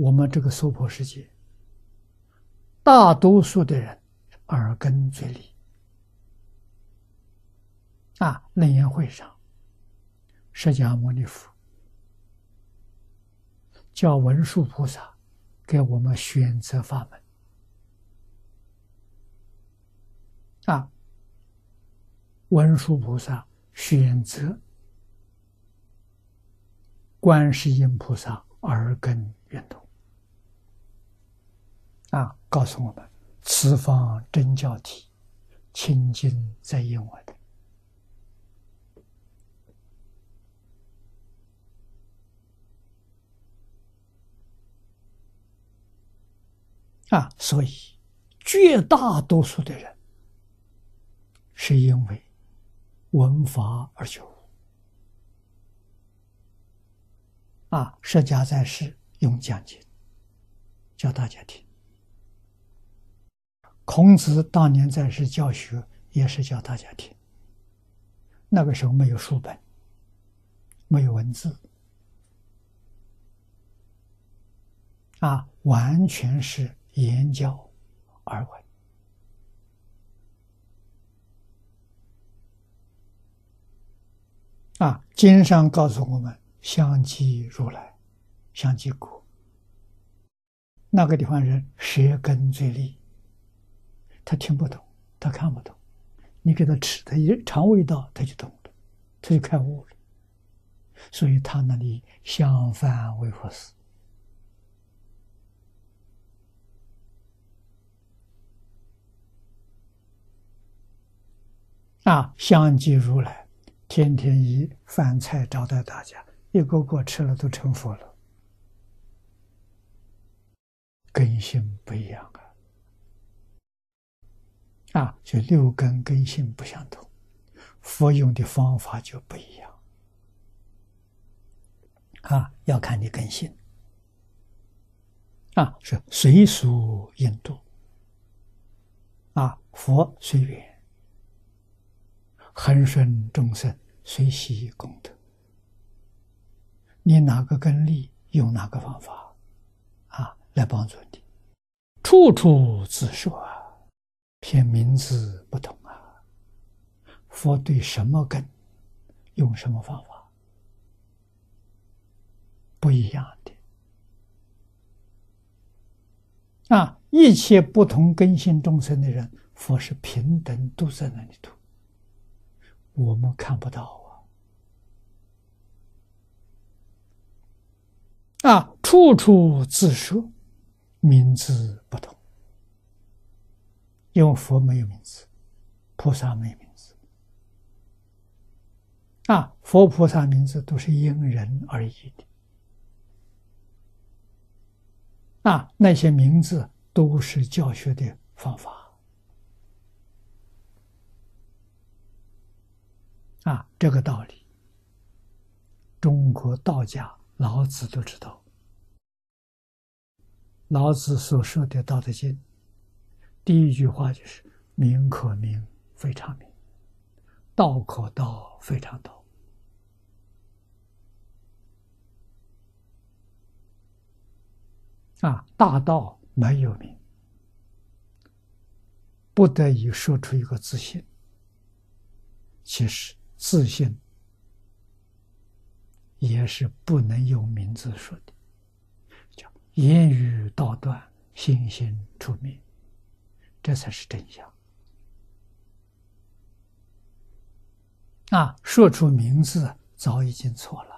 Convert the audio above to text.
我们这个娑婆世界，大多数的人耳根最利。啊，楞严会上，释迦牟尼佛叫文殊菩萨给我们选择法门。啊，文殊菩萨选择观世音菩萨耳根。啊，告诉我们此方真教体，清净在因我的。啊，所以绝大多数的人是因为闻法而觉悟。啊，释迦在世用讲经教大家听，孔子当年在世教学也是教大家听。那个时候没有书本，没有文字，啊，完全是。言教而闻啊！经上告诉我们，相继如来，相继古。那个地方人舌根最利，他听不懂，他看不懂。你给他吃，他一尝味道，他就懂了，他就开悟了。所以他那里相反为佛寺。啊，相继如来，天天以饭菜招待大家，一个个吃了都成佛了。根性不一样！啊，就六根根性不相同，佛用的方法就不一样。啊，要看你根性。啊，是随俗印度。啊，佛随缘。恒顺众生，随喜功德。你哪个根利，用哪个方法，啊，来帮助你。处处自说偏名字不同啊。佛对什么根，用什么方法，不一样的。啊，一切不同根性众生的人，佛是平等都在那里度。我们看不到啊！啊，处处自说，名字不同。因为佛没有名字，菩萨没有名字。啊，佛菩萨名字都是因人而异的。啊，那些名字都是教学的方法。啊，这个道理，中国道家老子都知道。老子所说的《道德经》，第一句话就是“名可名，非常名；道可道，非常道。”啊，大道没有名，不得已说出一个自信。其实。自信也是不能用名字说的，叫言语道断，心心出名，这才是真相。啊，说出名字早已经错了。